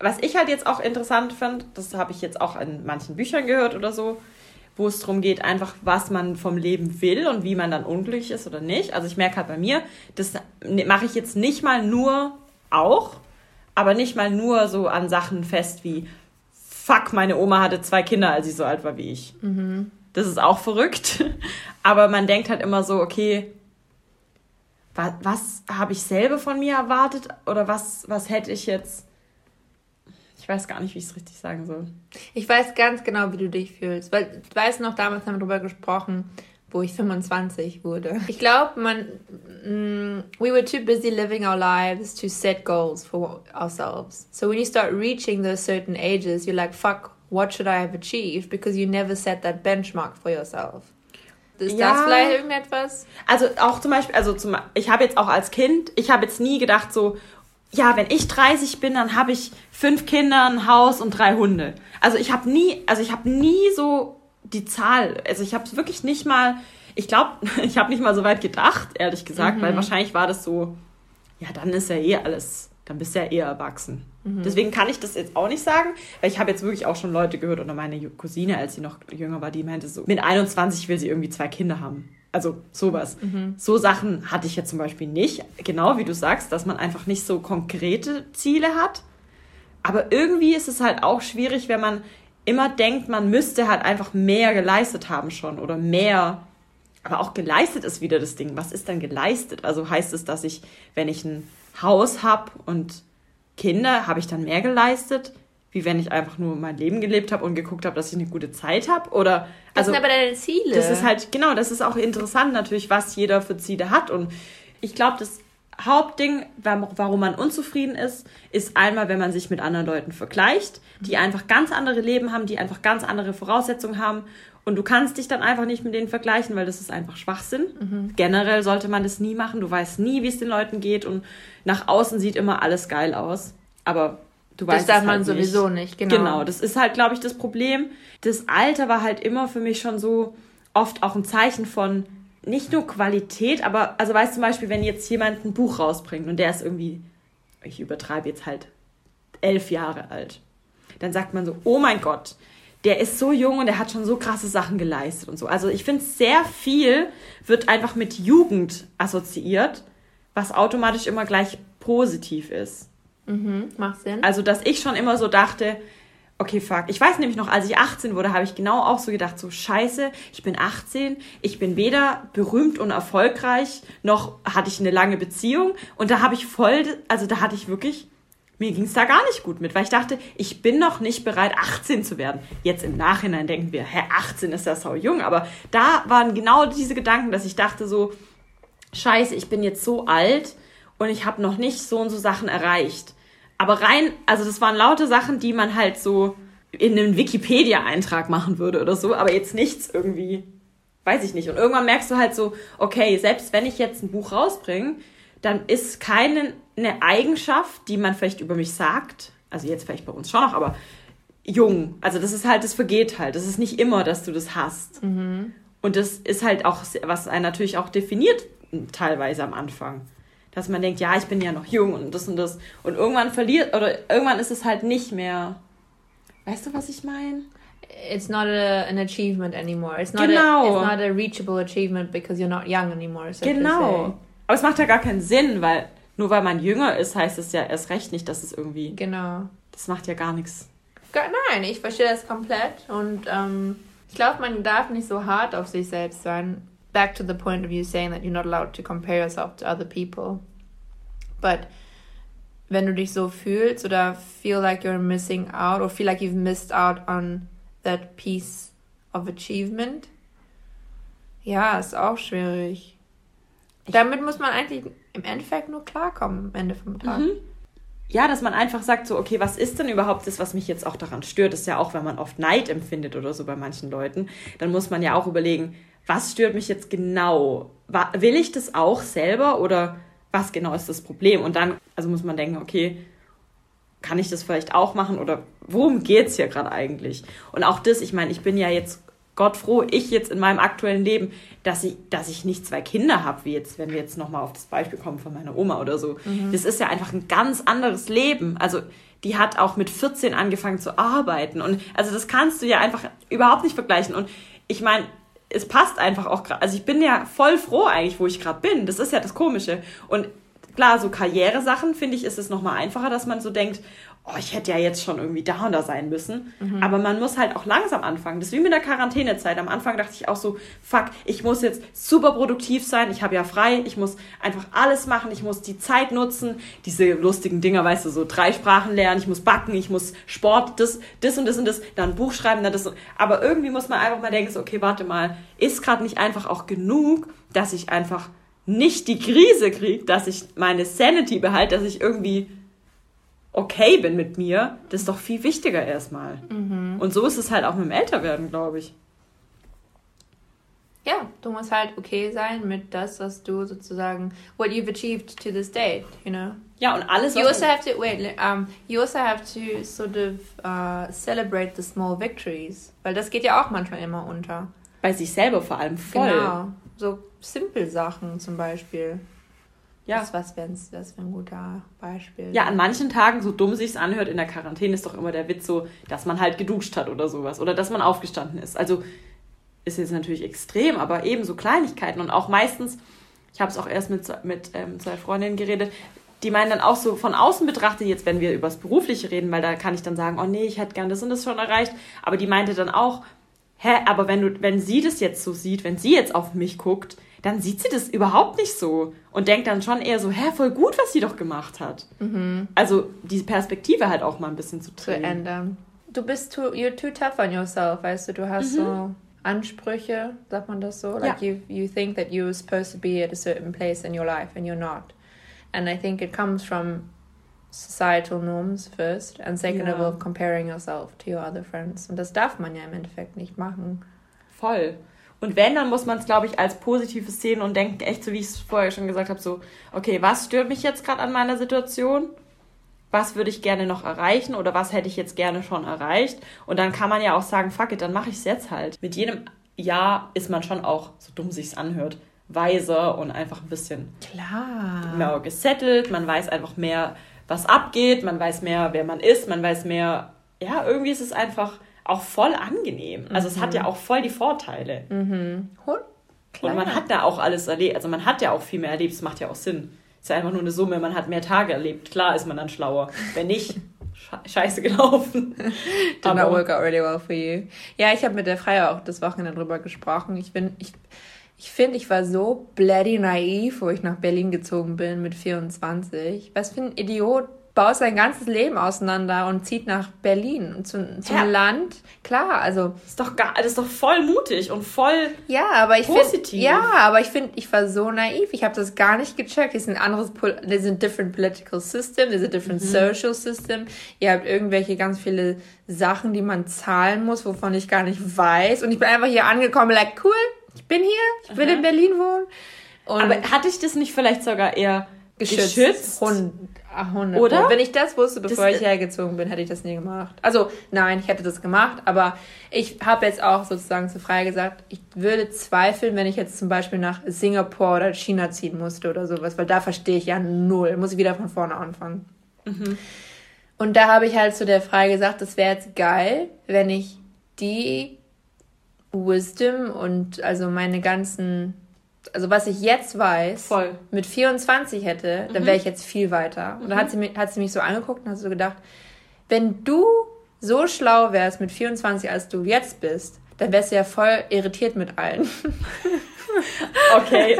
Was ich halt jetzt auch interessant finde, das habe ich jetzt auch in manchen Büchern gehört oder so, wo es darum geht, einfach was man vom Leben will und wie man dann unglücklich ist oder nicht. Also ich merke halt bei mir, das mache ich jetzt nicht mal nur auch, aber nicht mal nur so an Sachen fest wie, fuck, meine Oma hatte zwei Kinder, als sie so alt war wie ich. Mhm. Das ist auch verrückt. Aber man denkt halt immer so, okay, was, was habe ich selber von mir erwartet oder was, was hätte ich jetzt. Ich weiß gar nicht, wie ich es richtig sagen soll. Ich weiß ganz genau, wie du dich fühlst. Weil, du weißt noch, damals haben wir darüber gesprochen, wo ich 25 wurde. Ich glaube, man, mm, we were too busy living our lives to set goals for ourselves. So when you start reaching those certain ages, you're like, fuck, what should I have achieved? Because you never set that benchmark for yourself. Ist ja. das vielleicht irgendetwas? Also auch zum Beispiel, also zum, ich habe jetzt auch als Kind, ich habe jetzt nie gedacht so, ja, wenn ich 30 bin, dann habe ich fünf Kinder, ein Haus und drei Hunde. Also ich habe nie, also ich habe nie so die Zahl, also ich habe es wirklich nicht mal, ich glaube, ich habe nicht mal so weit gedacht, ehrlich gesagt, mhm. weil wahrscheinlich war das so, ja, dann ist ja eh alles, dann bist du ja eher erwachsen. Mhm. Deswegen kann ich das jetzt auch nicht sagen, weil ich habe jetzt wirklich auch schon Leute gehört oder meine Cousine, als sie noch jünger war, die meinte so, mit 21 will sie irgendwie zwei Kinder haben. Also sowas. Mhm. So Sachen hatte ich jetzt zum Beispiel nicht. Genau wie du sagst, dass man einfach nicht so konkrete Ziele hat. Aber irgendwie ist es halt auch schwierig, wenn man immer denkt, man müsste halt einfach mehr geleistet haben schon oder mehr. Aber auch geleistet ist wieder das Ding. Was ist dann geleistet? Also heißt es, dass ich, wenn ich ein Haus habe und Kinder, habe ich dann mehr geleistet? wie wenn ich einfach nur mein Leben gelebt habe und geguckt habe, dass ich eine gute Zeit habe. Oder das also, sind aber deine Ziele. Das ist halt, genau, das ist auch interessant natürlich, was jeder für Ziele hat. Und ich glaube, das Hauptding, warum man unzufrieden ist, ist einmal, wenn man sich mit anderen Leuten vergleicht, die einfach ganz andere Leben haben, die einfach ganz andere Voraussetzungen haben. Und du kannst dich dann einfach nicht mit denen vergleichen, weil das ist einfach Schwachsinn. Mhm. Generell sollte man das nie machen. Du weißt nie, wie es den Leuten geht und nach außen sieht immer alles geil aus. Aber Du weißt das darf man halt sowieso nicht. genau. Genau, das ist halt, glaube ich, das Problem. Das Alter war halt immer für mich schon so oft auch ein Zeichen von nicht nur Qualität, aber, also weißt du zum Beispiel, wenn jetzt jemand ein Buch rausbringt und der ist irgendwie, ich übertreibe jetzt halt elf Jahre alt, dann sagt man so, oh mein Gott, der ist so jung und der hat schon so krasse Sachen geleistet und so. Also ich finde, sehr viel wird einfach mit Jugend assoziiert, was automatisch immer gleich positiv ist. Mhm, macht Sinn. Also, dass ich schon immer so dachte, okay, fuck. Ich weiß nämlich noch, als ich 18 wurde, habe ich genau auch so gedacht, so scheiße, ich bin 18, ich bin weder berühmt und erfolgreich, noch hatte ich eine lange Beziehung. Und da habe ich voll, also da hatte ich wirklich, mir ging es da gar nicht gut mit, weil ich dachte, ich bin noch nicht bereit, 18 zu werden. Jetzt im Nachhinein denken wir, hä, 18 ist ja sau jung, aber da waren genau diese Gedanken, dass ich dachte so, scheiße, ich bin jetzt so alt und ich habe noch nicht so und so Sachen erreicht. Aber rein, also das waren laute Sachen, die man halt so in einem Wikipedia-Eintrag machen würde oder so, aber jetzt nichts irgendwie, weiß ich nicht. Und irgendwann merkst du halt so, okay, selbst wenn ich jetzt ein Buch rausbringe, dann ist keine eine Eigenschaft, die man vielleicht über mich sagt, also jetzt vielleicht bei uns schon noch, aber jung. Also das ist halt, das vergeht halt. Das ist nicht immer, dass du das hast. Mhm. Und das ist halt auch, was einen natürlich auch definiert, teilweise am Anfang dass man denkt, ja, ich bin ja noch jung und das und das. Und irgendwann verliert, oder irgendwann ist es halt nicht mehr. Weißt du, was ich meine? It's not a, an achievement anymore. It's not, genau. a, it's not a reachable achievement because you're not young anymore. So genau. Aber es macht ja gar keinen Sinn, weil nur weil man jünger ist, heißt es ja erst recht nicht, dass es irgendwie. Genau. Das macht ja gar nichts. Nein, ich verstehe das komplett und ähm, ich glaube, man darf nicht so hart auf sich selbst sein back to the point of you saying that you're not allowed to compare yourself to other people. But wenn du dich so fühlst oder feel like you're missing out or feel like you've missed out on that piece of achievement, ja, ist auch schwierig. Damit muss man eigentlich im Endeffekt nur klarkommen am Ende vom Tag. Mhm. Ja, dass man einfach sagt, so, okay, was ist denn überhaupt das, was mich jetzt auch daran stört? Das ist ja auch, wenn man oft Neid empfindet oder so bei manchen Leuten, dann muss man ja auch überlegen, was stört mich jetzt genau? Will ich das auch selber oder was genau ist das Problem? Und dann, also muss man denken, okay, kann ich das vielleicht auch machen oder worum geht es hier gerade eigentlich? Und auch das, ich meine, ich bin ja jetzt Gott froh, ich jetzt in meinem aktuellen Leben, dass ich, dass ich nicht zwei Kinder habe, wie jetzt, wenn wir jetzt nochmal auf das Beispiel kommen von meiner Oma oder so. Mhm. Das ist ja einfach ein ganz anderes Leben. Also die hat auch mit 14 angefangen zu arbeiten. Und also das kannst du ja einfach überhaupt nicht vergleichen. Und ich meine, es passt einfach auch gerade. Also ich bin ja voll froh eigentlich, wo ich gerade bin. Das ist ja das Komische. Und klar, so Karrieresachen, finde ich, ist es nochmal einfacher, dass man so denkt, oh, ich hätte ja jetzt schon irgendwie da und da sein müssen. Mhm. Aber man muss halt auch langsam anfangen. Das ist wie mit der Quarantänezeit. Am Anfang dachte ich auch so, fuck, ich muss jetzt super produktiv sein. Ich habe ja frei. Ich muss einfach alles machen. Ich muss die Zeit nutzen. Diese lustigen Dinger, weißt du, so drei Sprachen lernen. Ich muss backen. Ich muss Sport, das, das und das und das. Dann ein Buch schreiben. Dann das. Aber irgendwie muss man einfach mal denken, so, okay, warte mal, ist gerade nicht einfach auch genug, dass ich einfach nicht die Krise kriege, dass ich meine Sanity behalte, dass ich irgendwie okay bin mit mir, das ist doch viel wichtiger erstmal. Mhm. Und so ist es halt auch mit dem Älterwerden, glaube ich. Ja, du musst halt okay sein mit das, was du sozusagen, what you've achieved to this date, you know. Ja, und alles, You also have to, wait, um, you also have to sort of uh, celebrate the small victories. Weil das geht ja auch manchmal immer unter. Bei sich selber vor allem voll. Genau. So simple Sachen zum Beispiel. Ja. Das, was wäre das wär ein guter Beispiel. Ja, an manchen Tagen, so dumm sich's anhört, in der Quarantäne ist doch immer der Witz so, dass man halt geduscht hat oder sowas. Oder dass man aufgestanden ist. Also ist jetzt natürlich extrem, aber eben so Kleinigkeiten und auch meistens, ich habe es auch erst mit, mit ähm, zwei Freundinnen geredet, die meinen dann auch so von außen betrachtet, jetzt wenn wir über das Berufliche reden, weil da kann ich dann sagen, oh nee, ich hätte gern das und das schon erreicht, aber die meinte dann auch, hä, aber wenn du, wenn sie das jetzt so sieht, wenn sie jetzt auf mich guckt, dann sieht sie das überhaupt nicht so und denkt dann schon eher so, hä, voll gut, was sie doch gemacht hat. Mhm. Also diese Perspektive halt auch mal ein bisschen zu, zu ändern. Du bist too, you're too tough on yourself, weißt du, du hast mhm. so Ansprüche, sagt man das so? Like ja. you, you think that you're supposed to be at a certain place in your life and you're not. And I think it comes from societal norms first and second ja. of all comparing yourself to your other friends. Und das darf man ja im Endeffekt nicht machen. Voll. Und wenn, dann muss man es, glaube ich, als positives sehen und denken, echt so wie ich es vorher schon gesagt habe, so, okay, was stört mich jetzt gerade an meiner Situation? Was würde ich gerne noch erreichen oder was hätte ich jetzt gerne schon erreicht? Und dann kann man ja auch sagen, fuck it, dann mache ich es jetzt halt. Mit jedem Jahr ist man schon auch, so dumm sich's anhört, weiser und einfach ein bisschen Klar. mehr gesettelt. Man weiß einfach mehr, was abgeht. Man weiß mehr, wer man ist. Man weiß mehr, ja, irgendwie ist es einfach auch voll angenehm. Also mhm. es hat ja mhm. auch voll die Vorteile. Mhm. Und man hat da auch alles erlebt. Also man hat ja auch viel mehr erlebt. Es macht ja auch Sinn. Es ist ja einfach nur eine Summe. Man hat mehr Tage erlebt. Klar ist man dann schlauer. Wenn nicht, scheiße gelaufen. Did not work out really well for you. Ja, ich habe mit der Freie auch das Wochenende drüber gesprochen. Ich bin, ich, ich finde, ich war so bloody naiv, wo ich nach Berlin gezogen bin mit 24. Was für ein Idiot baut sein ganzes Leben auseinander und zieht nach Berlin und zu, zum ja. Land. Klar, also. Ist doch gar, das ist doch voll mutig und voll ja, aber ich positiv. Find, ja, aber ich finde, ich war so naiv. Ich habe das gar nicht gecheckt. Es ist ein anderes, there's a different political system, there's a different mhm. social system. Ihr habt irgendwelche ganz viele Sachen, die man zahlen muss, wovon ich gar nicht weiß. Und ich bin einfach hier angekommen, like, cool, ich bin hier, ich will Aha. in Berlin wohnen. Und aber hatte ich das nicht vielleicht sogar eher geschützt? geschützt? 100 Oder? Wenn ich das wusste, bevor das, ich hergezogen bin, hätte ich das nie gemacht. Also, nein, ich hätte das gemacht, aber ich habe jetzt auch sozusagen zu frei gesagt, ich würde zweifeln, wenn ich jetzt zum Beispiel nach Singapur oder China ziehen musste oder sowas, weil da verstehe ich ja null. Muss ich wieder von vorne anfangen. Mhm. Und da habe ich halt zu der Frage gesagt, das wäre jetzt geil, wenn ich die Wisdom und also meine ganzen also was ich jetzt weiß, Voll. mit 24 hätte, dann mhm. wäre ich jetzt viel weiter. Und mhm. dann hat sie, mich, hat sie mich so angeguckt und hat so gedacht, wenn du so schlau wärst mit 24, als du jetzt bist, dann wärst du ja voll irritiert mit allen. okay,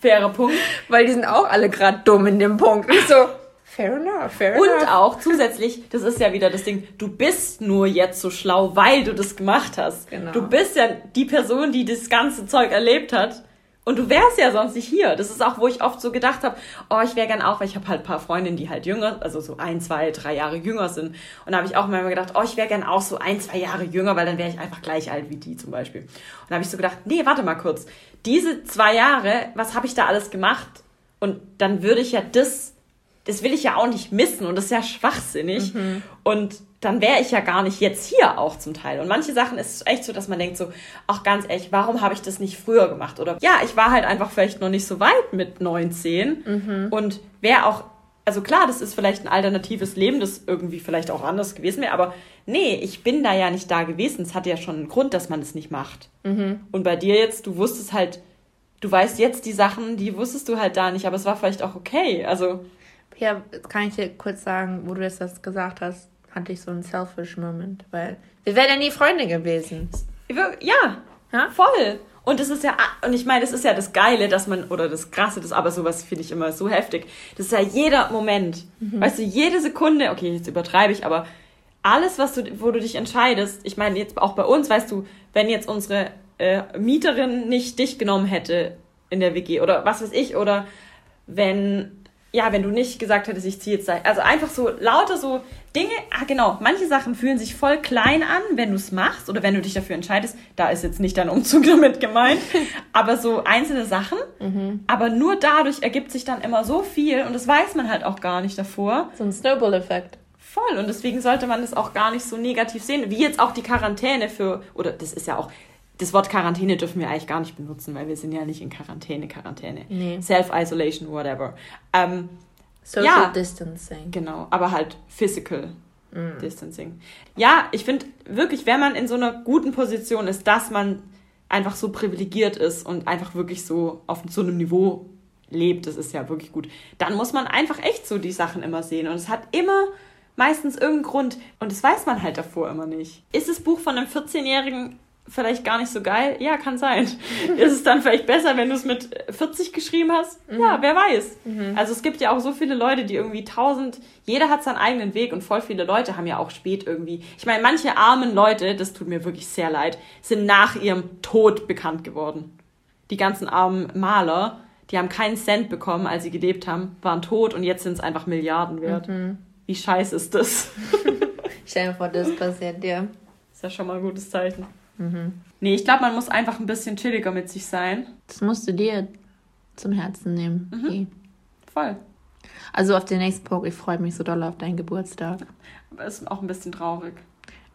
fairer Punkt. Weil die sind auch alle gerade dumm in dem Punkt. Ich so, fair enough, fair enough. Und auch zusätzlich, das ist ja wieder das Ding, du bist nur jetzt so schlau, weil du das gemacht hast. Genau. Du bist ja die Person, die das ganze Zeug erlebt hat und du wärst ja sonst nicht hier. Das ist auch, wo ich oft so gedacht habe, oh, ich wäre gern auch, weil ich habe halt ein paar Freundinnen, die halt jünger, also so ein, zwei, drei Jahre jünger sind. Und da habe ich auch immer gedacht, oh, ich wäre gern auch so ein, zwei Jahre jünger, weil dann wäre ich einfach gleich alt wie die zum Beispiel. Und da habe ich so gedacht, nee, warte mal kurz. Diese zwei Jahre, was habe ich da alles gemacht? Und dann würde ich ja das, das will ich ja auch nicht missen und das ist ja schwachsinnig. Mhm. Und dann wäre ich ja gar nicht jetzt hier auch zum Teil. Und manche Sachen ist es echt so, dass man denkt so, ach ganz ehrlich, warum habe ich das nicht früher gemacht? Oder ja, ich war halt einfach vielleicht noch nicht so weit mit 19 mhm. und wäre auch, also klar, das ist vielleicht ein alternatives Leben, das irgendwie vielleicht auch anders gewesen wäre, aber nee, ich bin da ja nicht da gewesen. Es hat ja schon einen Grund, dass man es nicht macht. Mhm. Und bei dir jetzt, du wusstest halt, du weißt jetzt die Sachen, die wusstest du halt da nicht, aber es war vielleicht auch okay. Also. Ja, kann ich dir kurz sagen, wo du jetzt das gesagt hast hatte ich so einen selfish Moment, weil wir wären ja nie Freunde gewesen. Ja, ja? voll. Und das ist ja, und ich meine, das ist ja das Geile, dass man, oder das Krasse, das aber sowas finde ich immer so heftig. Das ist ja jeder Moment. Mhm. Weißt du, jede Sekunde, okay, jetzt übertreibe ich, aber alles, was du, wo du dich entscheidest, ich meine, jetzt auch bei uns, weißt du, wenn jetzt unsere äh, Mieterin nicht dich genommen hätte in der WG oder was weiß ich, oder wenn ja, wenn du nicht gesagt hättest, ich ziehe jetzt. Also einfach so lauter so Dinge. Ah, genau. Manche Sachen fühlen sich voll klein an, wenn du es machst oder wenn du dich dafür entscheidest. Da ist jetzt nicht dein Umzug damit gemeint. aber so einzelne Sachen. Mhm. Aber nur dadurch ergibt sich dann immer so viel und das weiß man halt auch gar nicht davor. So ein Snowball-Effekt. Voll. Und deswegen sollte man das auch gar nicht so negativ sehen. Wie jetzt auch die Quarantäne für, oder das ist ja auch, das Wort Quarantäne dürfen wir eigentlich gar nicht benutzen, weil wir sind ja nicht in Quarantäne, Quarantäne. Nee. Self-Isolation, whatever. Ähm, Social ja, Distancing. Genau, aber halt Physical mm. Distancing. Ja, ich finde wirklich, wenn man in so einer guten Position ist, dass man einfach so privilegiert ist und einfach wirklich so auf so einem Niveau lebt, das ist ja wirklich gut, dann muss man einfach echt so die Sachen immer sehen. Und es hat immer meistens irgendeinen Grund und das weiß man halt davor immer nicht. Ist das Buch von einem 14-Jährigen vielleicht gar nicht so geil. Ja, kann sein. ist es dann vielleicht besser, wenn du es mit 40 geschrieben hast? Mhm. Ja, wer weiß. Mhm. Also es gibt ja auch so viele Leute, die irgendwie tausend, jeder hat seinen eigenen Weg und voll viele Leute haben ja auch spät irgendwie. Ich meine, manche armen Leute, das tut mir wirklich sehr leid, sind nach ihrem Tod bekannt geworden. Die ganzen armen Maler, die haben keinen Cent bekommen, als sie gelebt haben, waren tot und jetzt sind es einfach Milliarden wert. Mhm. Wie scheiße ist das? Stell dir vor, das passiert dir. Ist ja schon mal ein gutes Zeichen. Mhm. Nee, ich glaube, man muss einfach ein bisschen chilliger mit sich sein. Das musst du dir zum Herzen nehmen. Mhm. Okay. Voll. Also auf den nächsten Punkt, ich freue mich so doll auf deinen Geburtstag. Aber ist auch ein bisschen traurig.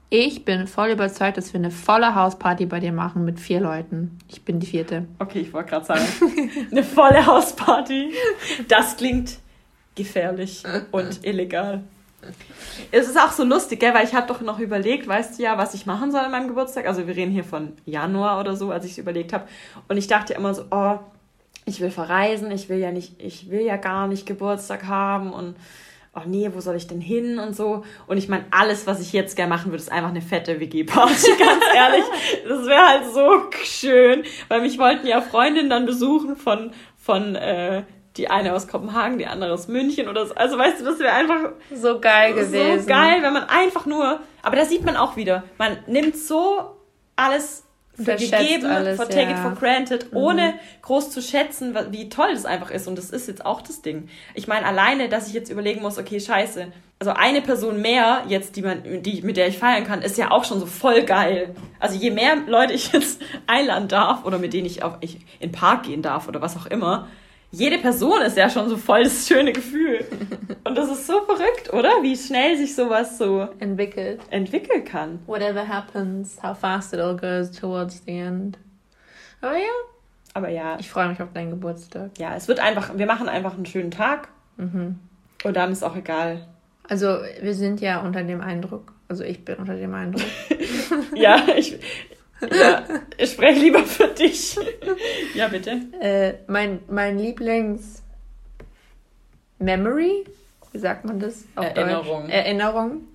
Ich bin voll überzeugt, dass wir eine volle Hausparty bei dir machen mit vier Leuten. Ich bin die vierte. Okay, ich wollte gerade sagen, eine volle Hausparty. Das klingt gefährlich und illegal. Es ist auch so lustig, gell? weil ich habe doch noch überlegt, weißt du ja, was ich machen soll an meinem Geburtstag. Also wir reden hier von Januar oder so, als ich es überlegt habe. Und ich dachte immer so, oh, ich will verreisen, ich will ja nicht, ich will ja gar nicht Geburtstag haben und oh nee, wo soll ich denn hin und so. Und ich meine, alles, was ich jetzt gerne machen würde, ist einfach eine fette WG-Party, ganz ehrlich. Das wäre halt so schön, weil mich wollten ja Freundinnen dann besuchen von, von äh, die eine aus Kopenhagen, die andere aus München oder so. Also weißt du, das wäre einfach so geil gewesen. So geil, wenn man einfach nur, aber da sieht man auch wieder, man nimmt so alles für gegeben, alles, for take ja. it for granted, mhm. ohne groß zu schätzen, wie toll das einfach ist. Und das ist jetzt auch das Ding. Ich meine, alleine, dass ich jetzt überlegen muss, okay, scheiße, also eine Person mehr jetzt, die man, die, mit der ich feiern kann, ist ja auch schon so voll geil. Also je mehr Leute ich jetzt einladen darf oder mit denen ich auch ich in den Park gehen darf oder was auch immer, jede Person ist ja schon so voll das schöne Gefühl. Und das ist so verrückt, oder? Wie schnell sich sowas so entwickelt. Entwickeln kann. Whatever happens, how fast it all goes towards the end. Aber ja. Aber ja. Ich freue mich auf deinen Geburtstag. Ja, es wird einfach, wir machen einfach einen schönen Tag. Mhm. Und dann ist auch egal. Also, wir sind ja unter dem Eindruck. Also, ich bin unter dem Eindruck. ja, ich, ja, ich spreche lieber für dich. ja, bitte. Äh, mein mein Lieblings-Memory, wie sagt man das? Auf Erinnerung. Deutsch? Erinnerung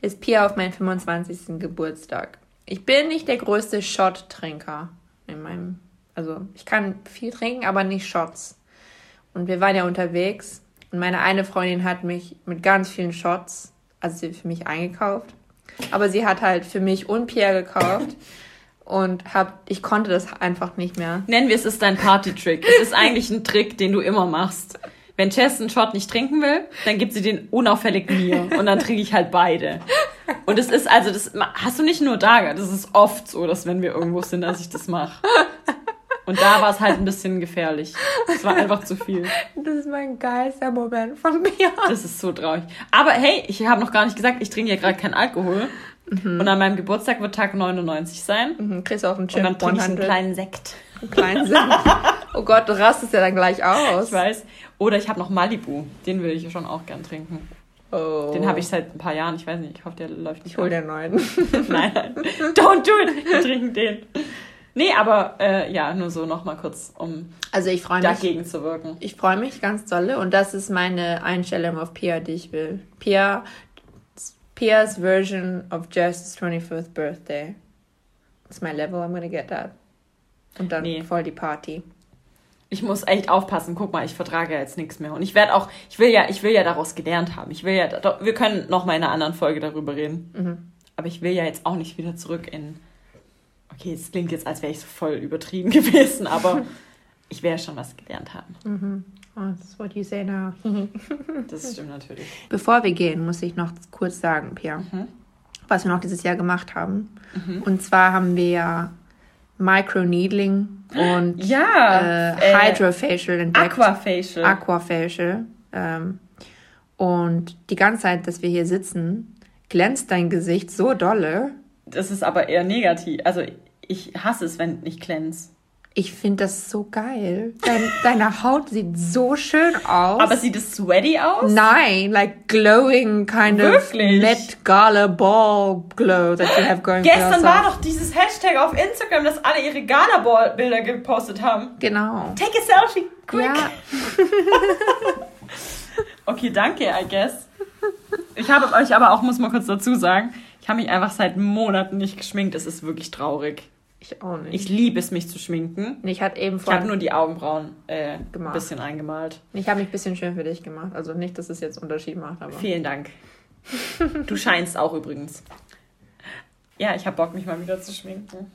ist Pia auf meinen 25. Geburtstag. Ich bin nicht der größte Shot-Trinker in meinem. Also, ich kann viel trinken, aber nicht Shots. Und wir waren ja unterwegs und meine eine Freundin hat mich mit ganz vielen Shots, also sie für mich eingekauft. Aber sie hat halt für mich und Pierre gekauft und hab, ich konnte das einfach nicht mehr. Nennen wir es, ist dein Party-Trick. es ist eigentlich ein Trick, den du immer machst. Wenn Chess einen Shot nicht trinken will, dann gibt sie den unauffällig mir und dann trinke ich halt beide. Und es ist also, das hast du nicht nur da, das ist oft so, dass wenn wir irgendwo sind, dass ich das mache. Und da war es halt ein bisschen gefährlich. Es war einfach zu viel. Das ist mein geilster Moment von mir. Das ist so traurig. Aber hey, ich habe noch gar nicht gesagt, ich trinke ja gerade keinen Alkohol. Mhm. Und an meinem Geburtstag wird Tag 99 sein. Mhm. Kriegst du auf den Chip Und dann trinke ich einen kleinen Sekt. Einen kleinen Sekt. oh Gott, du rastest ja dann gleich aus. Ich weiß. Oder ich habe noch Malibu. Den will ich schon auch gern trinken. Oh. Den habe ich seit ein paar Jahren. Ich weiß nicht, ich hoffe, der läuft nicht. Ich hol den neuen. nein, nein. Don't do it. Wir trinken den. Nee, aber äh, ja, nur so nochmal kurz, um also ich dagegen mich, zu wirken. Ich freue mich ganz dolle und das ist meine Einstellung auf Pia, die ich will. Pia Pia's version of Jess's 25th birthday. That's my level, I'm gonna get that. Und dann nee. voll die Party. Ich muss echt aufpassen. Guck mal, ich vertrage ja jetzt nichts mehr. Und ich werde auch, ich will ja, ich will ja daraus gelernt haben. Ich will ja, wir können noch mal in einer anderen Folge darüber reden. Mhm. Aber ich will ja jetzt auch nicht wieder zurück in. Okay, es klingt jetzt, als wäre ich so voll übertrieben gewesen, aber ich werde schon was gelernt haben. Mhm. Oh, that's what you say now. Das stimmt natürlich. Bevor wir gehen, muss ich noch kurz sagen, Pia, Mhm. was wir noch dieses Jahr gemacht haben. Und zwar haben wir ja Microneedling und Ja, äh, äh, Hydrofacial entdeckt. Aquafacial. Aquafacial. Ähm, und die ganze Zeit, dass wir hier sitzen, glänzt dein Gesicht so dolle. Das ist aber eher negativ. Also ich hasse es, wenn nicht glänzt. Ich finde das so geil. Dein, deine Haut sieht so schön aus. Aber sieht es sweaty aus? Nein, like glowing kind Wirklich? of Met Gala Ball glow that you have going Gestern war doch dieses Hashtag auf Instagram, dass alle ihre Gala-Bilder gepostet haben. Genau. Take a selfie, quick. Ja, Okay, danke, I guess. Ich habe euch aber auch, muss mal kurz dazu sagen, ich habe mich einfach seit Monaten nicht geschminkt. Es ist wirklich traurig. Ich auch nicht. Ich liebe es, mich zu schminken. ich hatte eben Ich habe nur die Augenbrauen äh, ein bisschen eingemalt. ich habe mich ein bisschen schön für dich gemacht. Also nicht, dass es jetzt Unterschied macht, aber Vielen Dank. Du scheinst auch übrigens. Ja, ich habe Bock, mich mal wieder zu schminken.